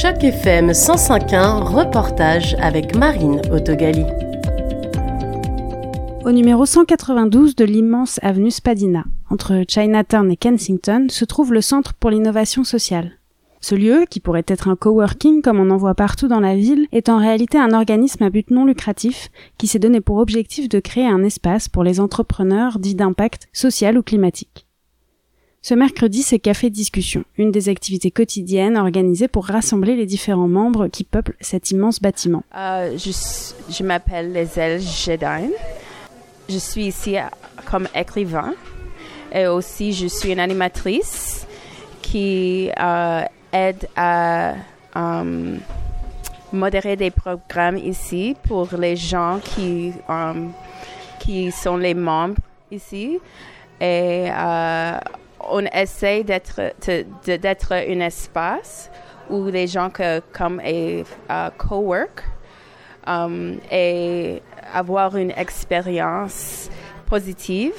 Choc FM 105.1, reportage avec Marine Autogali. Au numéro 192 de l'immense avenue Spadina, entre Chinatown et Kensington, se trouve le Centre pour l'innovation sociale. Ce lieu, qui pourrait être un coworking comme on en voit partout dans la ville, est en réalité un organisme à but non lucratif qui s'est donné pour objectif de créer un espace pour les entrepreneurs dits d'impact social ou climatique. Ce mercredi, c'est Café Discussion, une des activités quotidiennes organisées pour rassembler les différents membres qui peuplent cet immense bâtiment. Euh, je, je m'appelle Liselle Jedin. Je suis ici comme écrivain et aussi je suis une animatrice qui euh, aide à euh, modérer des programmes ici pour les gens qui, qui sont les membres ici. Et euh, on essaie d'être d'être un espace où les gens que, comme et uh, co-work um, et avoir une expérience positive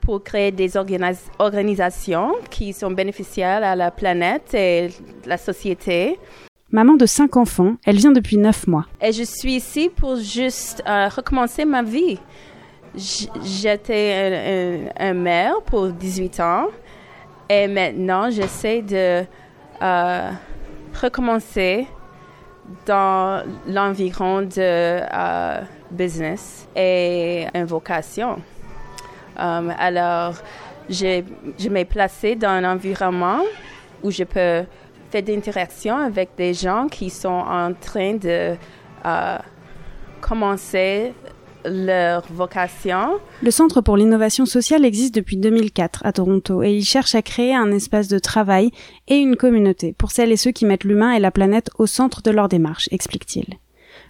pour créer des organisations qui sont bénéficiaires à la planète et la société. Maman de cinq enfants, elle vient depuis neuf mois. Et je suis ici pour juste euh, recommencer ma vie. J'étais un, mère pour 18 ans et maintenant j'essaie de euh, recommencer dans l'environ de euh, business et une vocation. Um, alors, je, je m'ai placée dans un environnement où je peux faire des interactions avec des gens qui sont en train de commencer Le Centre pour l'innovation sociale existe depuis 2004 à Toronto et il cherche à créer un espace de travail et une communauté pour celles et ceux qui mettent l'humain et la planète au centre de leur démarche, explique-t-il.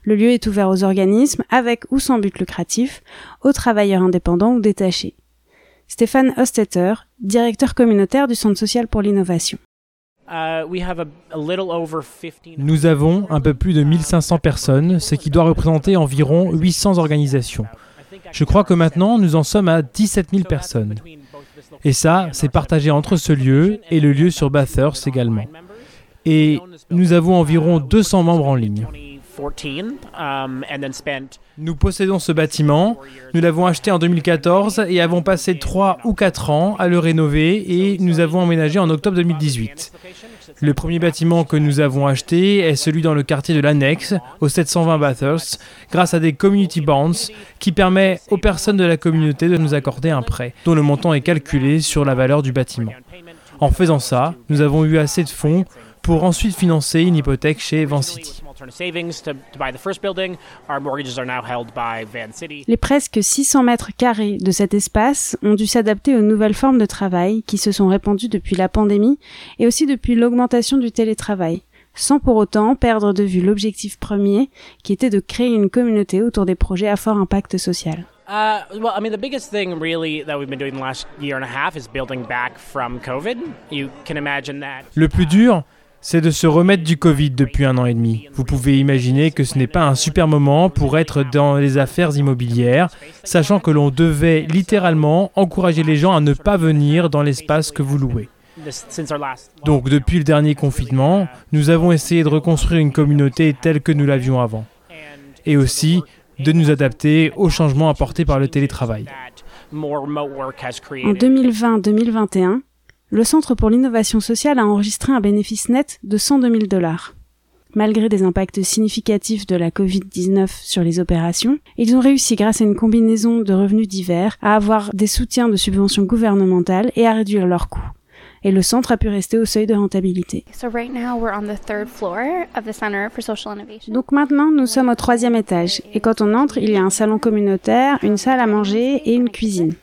Le lieu est ouvert aux organismes, avec ou sans but lucratif, aux travailleurs indépendants ou détachés. Stéphane Ostetter, directeur communautaire du Centre social pour l'innovation. Uh, Nous avons un peu plus de 1500 personnes, ce qui doit représenter environ 800 organisations. Je crois que maintenant, nous en sommes à 17 000 personnes. Et ça, c'est partagé entre ce lieu et le lieu sur Bathurst également. Et nous avons environ 200 membres en ligne. Um, nous possédons ce bâtiment, nous l'avons acheté en 2014 et avons passé 3 ou 4 ans à le rénover et nous avons emménagé en octobre 2018. Le premier bâtiment que nous avons acheté est celui dans le quartier de l'Annexe, au 720 Bathurst, grâce à des community bonds qui permet aux personnes de la communauté de nous accorder un prêt, dont le montant est calculé sur la valeur du bâtiment. En faisant ça, nous avons eu assez de fonds pour ensuite financer une hypothèque chez Vancity. Les presque 600 mètres carrés de cet espace ont dû s'adapter aux nouvelles formes de travail qui se sont répandues depuis la pandémie et aussi depuis l'augmentation du télétravail, sans pour autant perdre de vue l'objectif premier qui était de créer une communauté autour des projets à fort impact social. Le plus dur, c'est de se remettre du Covid depuis un an et demi. Vous pouvez imaginer que ce n'est pas un super moment pour être dans les affaires immobilières, sachant que l'on devait littéralement encourager les gens à ne pas venir dans l'espace que vous louez. Donc depuis le dernier confinement, nous avons essayé de reconstruire une communauté telle que nous l'avions avant. Et aussi de nous adapter aux changements apportés par le télétravail. En 2020-2021, le Centre pour l'innovation sociale a enregistré un bénéfice net de 102 000 dollars. Malgré des impacts significatifs de la Covid-19 sur les opérations, ils ont réussi grâce à une combinaison de revenus divers à avoir des soutiens de subventions gouvernementales et à réduire leurs coûts. Et le centre a pu rester au seuil de rentabilité. Donc maintenant, nous sommes au troisième étage. Et quand on entre, il y a un salon communautaire, une salle à manger et une cuisine.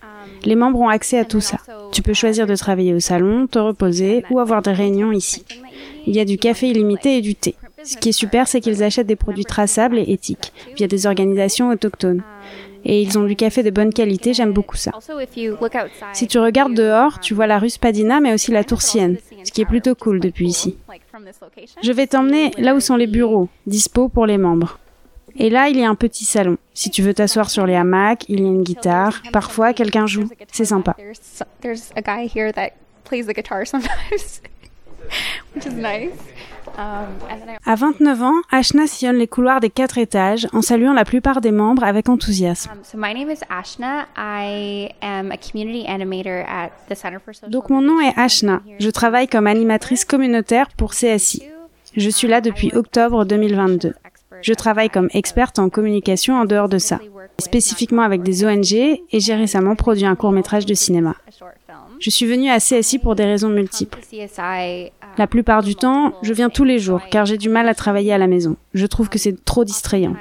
Les membres ont accès à tout ça. Tu peux choisir de travailler au salon, te reposer ou avoir des réunions ici. Il y a du café illimité et du thé. Ce qui est super, c'est qu'ils achètent des produits traçables et éthiques via des organisations autochtones. Et ils ont du café de bonne qualité, j'aime beaucoup ça. Si tu regardes dehors, tu vois la rue Spadina, mais aussi la tour Sienne, ce qui est plutôt cool depuis ici. Je vais t'emmener là où sont les bureaux, dispo pour les membres. Et là, il y a un petit salon. Si tu veux t'asseoir sur les hamacs, il y a une guitare. Parfois, quelqu'un joue. C'est sympa. À 29 ans, Ashna sillonne les couloirs des quatre étages en saluant la plupart des membres avec enthousiasme. Donc mon nom est Ashna. Je travaille comme animatrice communautaire pour CSI. Je suis là depuis octobre 2022. Je travaille comme experte en communication en dehors de ça, spécifiquement avec des ONG et j'ai récemment produit un court métrage de cinéma. Je suis venue à CSI pour des raisons multiples. La plupart du temps, je viens tous les jours car j'ai du mal à travailler à la maison. Je trouve que c'est trop distrayant.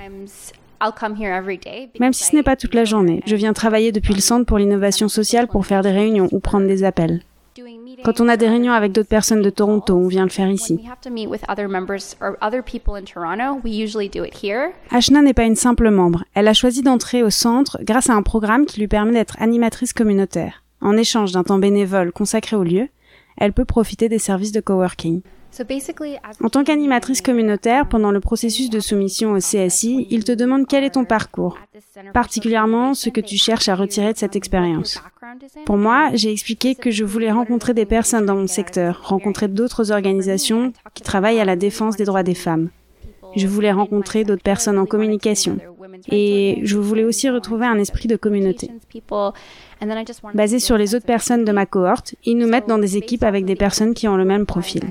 Même si ce n'est pas toute la journée, je viens travailler depuis le Centre pour l'innovation sociale pour faire des réunions ou prendre des appels. Quand on a des réunions avec d'autres personnes de Toronto, on vient le faire ici. Ashna n'est pas une simple membre. Elle a choisi d'entrer au centre grâce à un programme qui lui permet d'être animatrice communautaire. En échange d'un temps bénévole consacré au lieu, elle peut profiter des services de coworking. En tant qu'animatrice communautaire, pendant le processus de soumission au CSI, il te demande quel est ton parcours, particulièrement ce que tu cherches à retirer de cette expérience. Pour moi, j'ai expliqué que je voulais rencontrer des personnes dans mon secteur, rencontrer d'autres organisations qui travaillent à la défense des droits des femmes. Je voulais rencontrer d'autres personnes en communication. Et je voulais aussi retrouver un esprit de communauté. Basé sur les autres personnes de ma cohorte, ils nous mettent dans des équipes avec des personnes qui ont le même profil.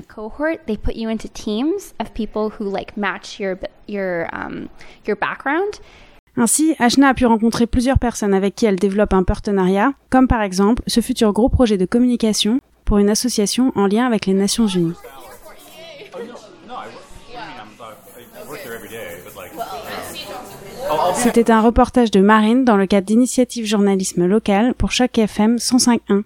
Ainsi, Ashna a pu rencontrer plusieurs personnes avec qui elle développe un partenariat, comme par exemple ce futur gros projet de communication pour une association en lien avec les Nations Unies. C'était un reportage de Marine dans le cadre d'initiative journalisme local pour chaque FM 105.1.